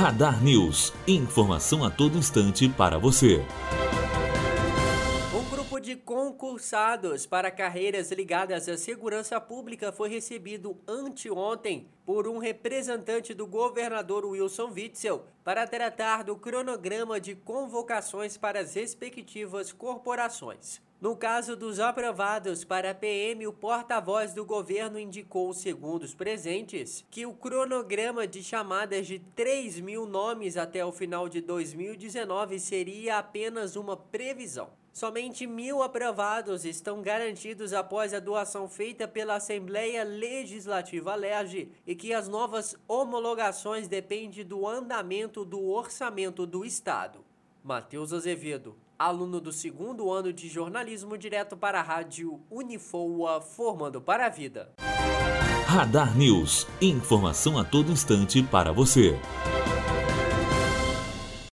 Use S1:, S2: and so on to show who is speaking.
S1: Radar News. Informação a todo instante para você.
S2: Um grupo de concursados para carreiras ligadas à segurança pública foi recebido anteontem por um representante do governador Wilson Witzel para tratar do cronograma de convocações para as respectivas corporações. No caso dos aprovados para a PM, o porta-voz do governo indicou, segundo os presentes, que o cronograma de chamadas de 3 mil nomes até o final de 2019 seria apenas uma previsão. Somente mil aprovados estão garantidos após a doação feita pela Assembleia Legislativa LERJ e que as novas homologações dependem do andamento do orçamento do Estado. Matheus Azevedo, aluno do segundo ano de jornalismo direto para a rádio Unifoa, formando para a vida.
S1: Radar News. Informação a todo instante para você.